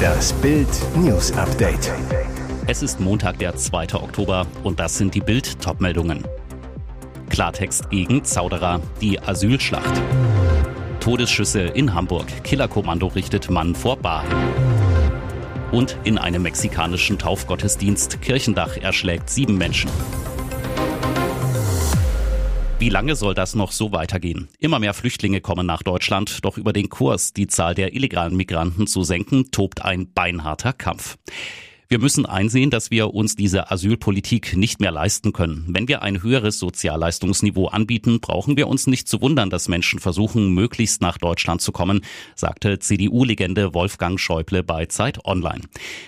Das Bild News Update. Es ist Montag, der 2. Oktober und das sind die Bild Topmeldungen. Klartext gegen Zauderer, die Asylschlacht. Todesschüsse in Hamburg. Killerkommando richtet Mann vor Bar. Und in einem mexikanischen Taufgottesdienst Kirchendach erschlägt sieben Menschen. Wie lange soll das noch so weitergehen? Immer mehr Flüchtlinge kommen nach Deutschland, doch über den Kurs, die Zahl der illegalen Migranten zu senken, tobt ein beinharter Kampf. Wir müssen einsehen, dass wir uns diese Asylpolitik nicht mehr leisten können. Wenn wir ein höheres Sozialleistungsniveau anbieten, brauchen wir uns nicht zu wundern, dass Menschen versuchen, möglichst nach Deutschland zu kommen, sagte CDU-Legende Wolfgang Schäuble bei Zeit Online.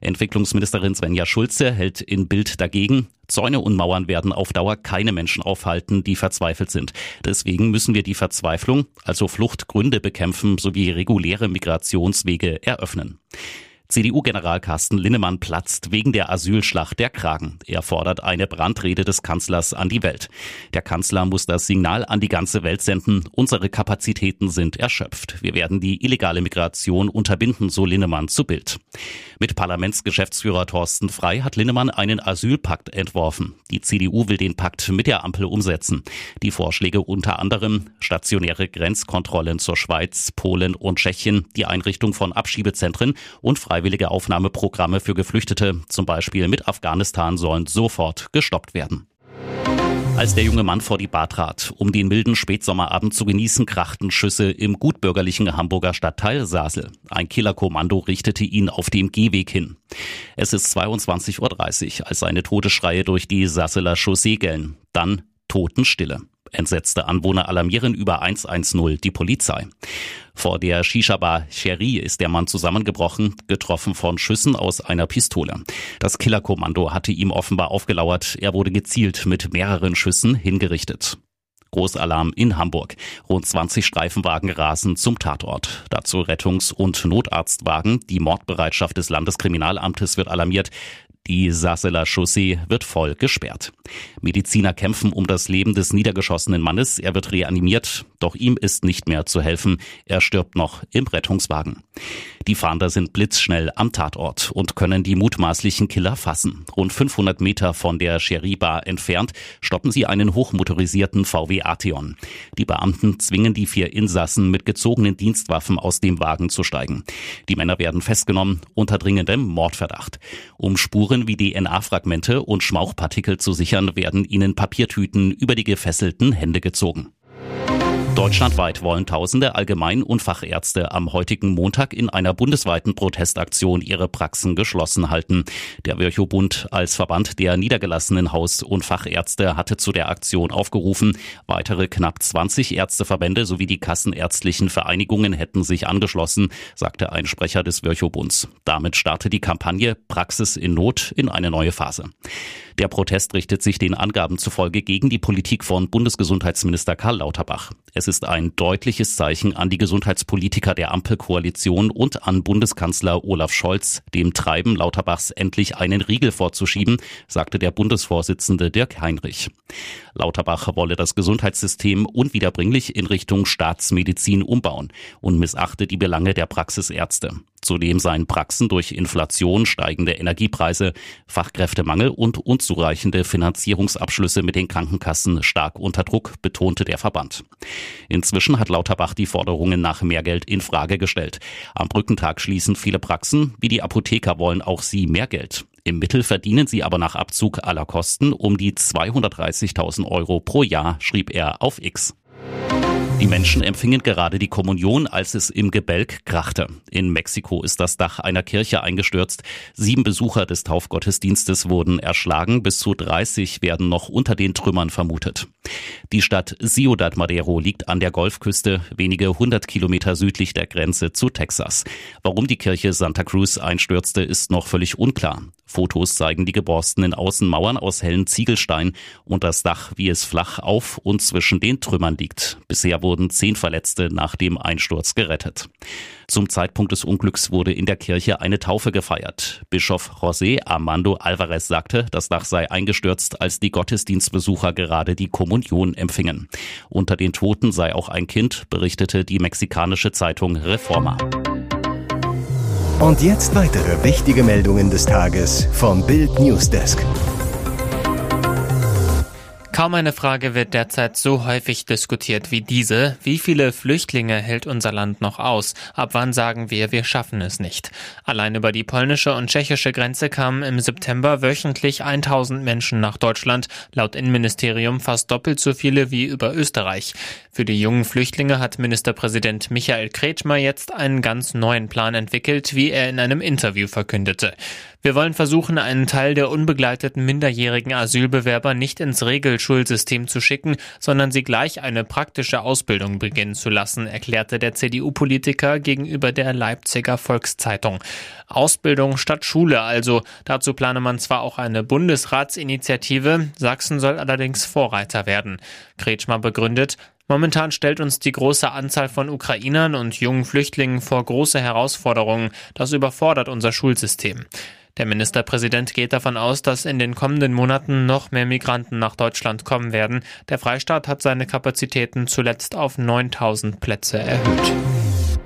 Entwicklungsministerin Svenja Schulze hält in Bild dagegen. Zäune und Mauern werden auf Dauer keine Menschen aufhalten, die verzweifelt sind. Deswegen müssen wir die Verzweiflung, also Fluchtgründe bekämpfen sowie reguläre Migrationswege eröffnen. CDU-General Carsten Linnemann platzt wegen der Asylschlacht der Kragen. Er fordert eine Brandrede des Kanzlers an die Welt. Der Kanzler muss das Signal an die ganze Welt senden. Unsere Kapazitäten sind erschöpft. Wir werden die illegale Migration unterbinden, so Linnemann zu Bild. Mit Parlamentsgeschäftsführer Thorsten Frei hat Linnemann einen Asylpakt entworfen. Die CDU will den Pakt mit der Ampel umsetzen. Die Vorschläge unter anderem stationäre Grenzkontrollen zur Schweiz, Polen und Tschechien, die Einrichtung von Abschiebezentren und freiwillige Aufnahmeprogramme für Geflüchtete, zum Beispiel mit Afghanistan, sollen sofort gestoppt werden. Als der junge Mann vor die Bar trat, um den milden Spätsommerabend zu genießen, krachten Schüsse im gutbürgerlichen Hamburger Stadtteil Sasel. Ein Killerkommando richtete ihn auf dem Gehweg hin. Es ist 22.30 Uhr, als seine Todesschreie durch die Sasseler Chaussee gellen. Dann Totenstille. Entsetzte Anwohner alarmieren über 110 die Polizei. Vor der Shisha-Bar Cherie ist der Mann zusammengebrochen, getroffen von Schüssen aus einer Pistole. Das Killerkommando hatte ihm offenbar aufgelauert. Er wurde gezielt mit mehreren Schüssen hingerichtet. Großalarm in Hamburg. Rund 20 Streifenwagen rasen zum Tatort. Dazu Rettungs- und Notarztwagen. Die Mordbereitschaft des Landeskriminalamtes wird alarmiert. Die Sasseler Chaussee wird voll gesperrt. Mediziner kämpfen um das Leben des niedergeschossenen Mannes. Er wird reanimiert, doch ihm ist nicht mehr zu helfen. Er stirbt noch im Rettungswagen. Die Fahnder sind blitzschnell am Tatort und können die mutmaßlichen Killer fassen. Rund 500 Meter von der Sherry-Bar entfernt stoppen sie einen hochmotorisierten VW Arteon. Die Beamten zwingen die vier Insassen mit gezogenen Dienstwaffen aus dem Wagen zu steigen. Die Männer werden festgenommen unter dringendem Mordverdacht. Um Spuren wie DNA-Fragmente und Schmauchpartikel zu sichern, werden ihnen Papiertüten über die gefesselten Hände gezogen. Deutschlandweit wollen tausende Allgemein- und Fachärzte am heutigen Montag in einer bundesweiten Protestaktion ihre Praxen geschlossen halten. Der Virchow-Bund als Verband der niedergelassenen Haus- und Fachärzte hatte zu der Aktion aufgerufen. Weitere knapp 20 Ärzteverbände sowie die kassenärztlichen Vereinigungen hätten sich angeschlossen, sagte ein Sprecher des Virchow-Bunds. Damit startet die Kampagne Praxis in Not in eine neue Phase. Der Protest richtet sich den Angaben zufolge gegen die Politik von Bundesgesundheitsminister Karl Lauterbach. Es ist ein deutliches Zeichen an die Gesundheitspolitiker der Ampelkoalition und an Bundeskanzler Olaf Scholz, dem Treiben Lauterbachs endlich einen Riegel vorzuschieben, sagte der Bundesvorsitzende Dirk Heinrich. Lauterbach wolle das Gesundheitssystem unwiederbringlich in Richtung Staatsmedizin umbauen und missachte die Belange der Praxisärzte. Zudem seien Praxen durch Inflation, steigende Energiepreise, Fachkräftemangel und unzureichende Finanzierungsabschlüsse mit den Krankenkassen stark unter Druck, betonte der Verband. Inzwischen hat Lauterbach die Forderungen nach mehr Geld in Frage gestellt. Am Brückentag schließen viele Praxen, wie die Apotheker wollen auch sie mehr Geld. Im Mittel verdienen sie aber nach Abzug aller Kosten um die 230.000 Euro pro Jahr, schrieb er auf X. Die Menschen empfingen gerade die Kommunion, als es im Gebälk krachte. In Mexiko ist das Dach einer Kirche eingestürzt. Sieben Besucher des Taufgottesdienstes wurden erschlagen. Bis zu 30 werden noch unter den Trümmern vermutet. Die Stadt Ciudad Madero liegt an der Golfküste, wenige hundert Kilometer südlich der Grenze zu Texas. Warum die Kirche Santa Cruz einstürzte, ist noch völlig unklar. Fotos zeigen die geborstenen Außenmauern aus hellen Ziegelstein und das Dach, wie es flach auf und zwischen den Trümmern liegt. Bisher wurden zehn Verletzte nach dem Einsturz gerettet. Zum Zeitpunkt des Unglücks wurde in der Kirche eine Taufe gefeiert. Bischof José Armando Alvarez sagte, das Dach sei eingestürzt, als die Gottesdienstbesucher gerade die Kommunion empfingen. Unter den Toten sei auch ein Kind, berichtete die mexikanische Zeitung Reforma. Und jetzt weitere wichtige Meldungen des Tages vom Bild Newsdesk. Kaum eine Frage wird derzeit so häufig diskutiert wie diese. Wie viele Flüchtlinge hält unser Land noch aus? Ab wann sagen wir, wir schaffen es nicht? Allein über die polnische und tschechische Grenze kamen im September wöchentlich 1000 Menschen nach Deutschland, laut Innenministerium fast doppelt so viele wie über Österreich. Für die jungen Flüchtlinge hat Ministerpräsident Michael Kretschmer jetzt einen ganz neuen Plan entwickelt, wie er in einem Interview verkündete. Wir wollen versuchen, einen Teil der unbegleiteten minderjährigen Asylbewerber nicht ins Regelschulsystem zu schicken, sondern sie gleich eine praktische Ausbildung beginnen zu lassen, erklärte der CDU-Politiker gegenüber der Leipziger Volkszeitung. Ausbildung statt Schule also. Dazu plane man zwar auch eine Bundesratsinitiative, Sachsen soll allerdings Vorreiter werden. Kretschmer begründet, Momentan stellt uns die große Anzahl von Ukrainern und jungen Flüchtlingen vor große Herausforderungen. Das überfordert unser Schulsystem. Der Ministerpräsident geht davon aus, dass in den kommenden Monaten noch mehr Migranten nach Deutschland kommen werden. Der Freistaat hat seine Kapazitäten zuletzt auf 9000 Plätze erhöht.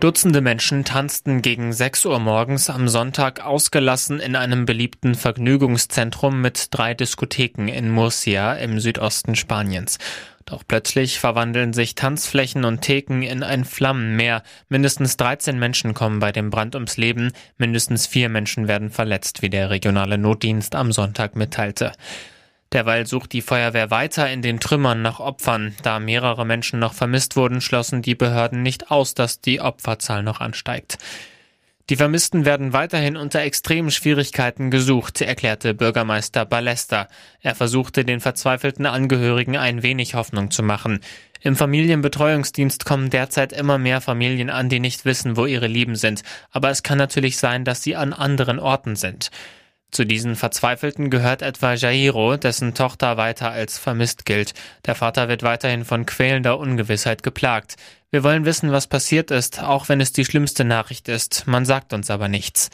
Dutzende Menschen tanzten gegen 6 Uhr morgens am Sonntag ausgelassen in einem beliebten Vergnügungszentrum mit drei Diskotheken in Murcia im Südosten Spaniens. Doch plötzlich verwandeln sich Tanzflächen und Theken in ein Flammenmeer. Mindestens 13 Menschen kommen bei dem Brand ums Leben, mindestens vier Menschen werden verletzt, wie der regionale Notdienst am Sonntag mitteilte. Derweil sucht die Feuerwehr weiter in den Trümmern nach Opfern. Da mehrere Menschen noch vermisst wurden, schlossen die Behörden nicht aus, dass die Opferzahl noch ansteigt. Die Vermissten werden weiterhin unter extremen Schwierigkeiten gesucht, erklärte Bürgermeister Ballester. Er versuchte den verzweifelten Angehörigen ein wenig Hoffnung zu machen. Im Familienbetreuungsdienst kommen derzeit immer mehr Familien an, die nicht wissen, wo ihre Lieben sind. Aber es kann natürlich sein, dass sie an anderen Orten sind. Zu diesen Verzweifelten gehört etwa Jairo, dessen Tochter weiter als vermisst gilt. Der Vater wird weiterhin von quälender Ungewissheit geplagt. Wir wollen wissen, was passiert ist, auch wenn es die schlimmste Nachricht ist. Man sagt uns aber nichts.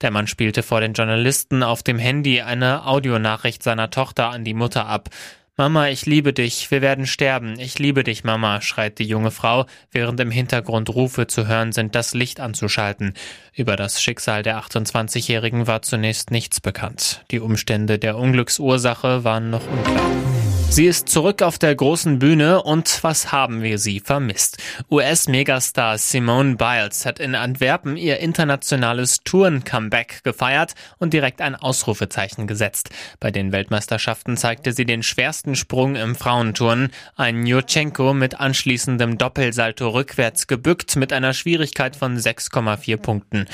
Der Mann spielte vor den Journalisten auf dem Handy eine Audionachricht seiner Tochter an die Mutter ab. Mama, ich liebe dich, wir werden sterben, ich liebe dich, Mama, schreit die junge Frau, während im Hintergrund Rufe zu hören sind, das Licht anzuschalten. Über das Schicksal der 28-Jährigen war zunächst nichts bekannt. Die Umstände der Unglücksursache waren noch unklar. Sie ist zurück auf der großen Bühne und was haben wir sie vermisst? US-Megastar Simone Biles hat in Antwerpen ihr internationales Touren-Comeback gefeiert und direkt ein Ausrufezeichen gesetzt. Bei den Weltmeisterschaften zeigte sie den schwersten Sprung im Frauenturnen, ein Jurchenko mit anschließendem Doppelsalto rückwärts gebückt mit einer Schwierigkeit von 6,4 Punkten.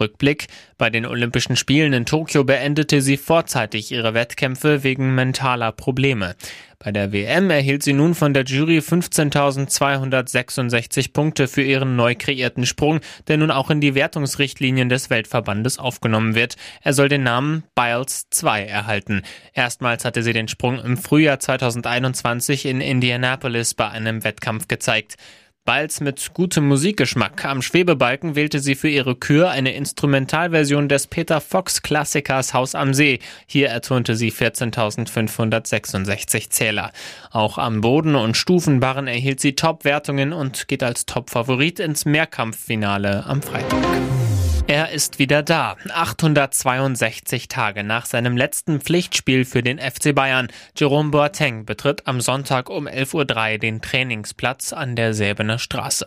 Rückblick. Bei den Olympischen Spielen in Tokio beendete sie vorzeitig ihre Wettkämpfe wegen mentaler Probleme. Bei der WM erhielt sie nun von der Jury 15.266 Punkte für ihren neu kreierten Sprung, der nun auch in die Wertungsrichtlinien des Weltverbandes aufgenommen wird. Er soll den Namen Biles 2 erhalten. Erstmals hatte sie den Sprung im Frühjahr 2021 in Indianapolis bei einem Wettkampf gezeigt. Balz mit gutem Musikgeschmack. Am Schwebebalken wählte sie für ihre Kür eine Instrumentalversion des Peter Fox Klassikers Haus am See. Hier ertönte sie 14.566 Zähler. Auch am Boden und Stufenbarren erhielt sie Top-Wertungen und geht als Top-Favorit ins Mehrkampffinale am Freitag. Er ist wieder da. 862 Tage nach seinem letzten Pflichtspiel für den FC Bayern. Jerome Boateng betritt am Sonntag um 11.03 Uhr den Trainingsplatz an der Säbener Straße.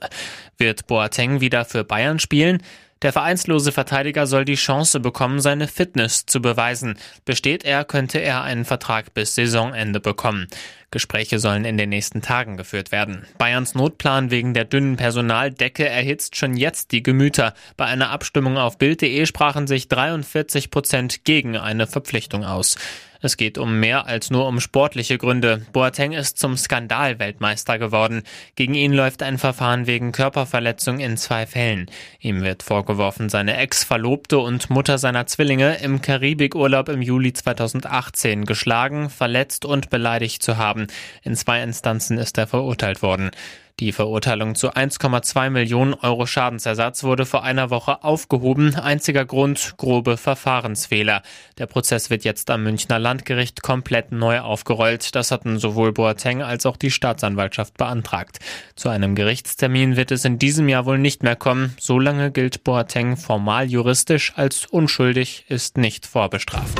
Wird Boateng wieder für Bayern spielen? Der vereinslose Verteidiger soll die Chance bekommen, seine Fitness zu beweisen. Besteht er, könnte er einen Vertrag bis Saisonende bekommen. Gespräche sollen in den nächsten Tagen geführt werden. Bayerns Notplan wegen der dünnen Personaldecke erhitzt schon jetzt die Gemüter. Bei einer Abstimmung auf Bild.de sprachen sich 43 Prozent gegen eine Verpflichtung aus. Es geht um mehr als nur um sportliche Gründe. Boateng ist zum Skandalweltmeister geworden. Gegen ihn läuft ein Verfahren wegen Körperverletzung in zwei Fällen. Ihm wird vorgeworfen, seine Ex-Verlobte und Mutter seiner Zwillinge im Karibikurlaub im Juli 2018 geschlagen, verletzt und beleidigt zu haben. In zwei Instanzen ist er verurteilt worden. Die Verurteilung zu 1,2 Millionen Euro Schadensersatz wurde vor einer Woche aufgehoben. Einziger Grund, grobe Verfahrensfehler. Der Prozess wird jetzt am Münchner Landgericht komplett neu aufgerollt. Das hatten sowohl Boateng als auch die Staatsanwaltschaft beantragt. Zu einem Gerichtstermin wird es in diesem Jahr wohl nicht mehr kommen. Solange gilt Boateng formal juristisch als unschuldig, ist nicht vorbestraft.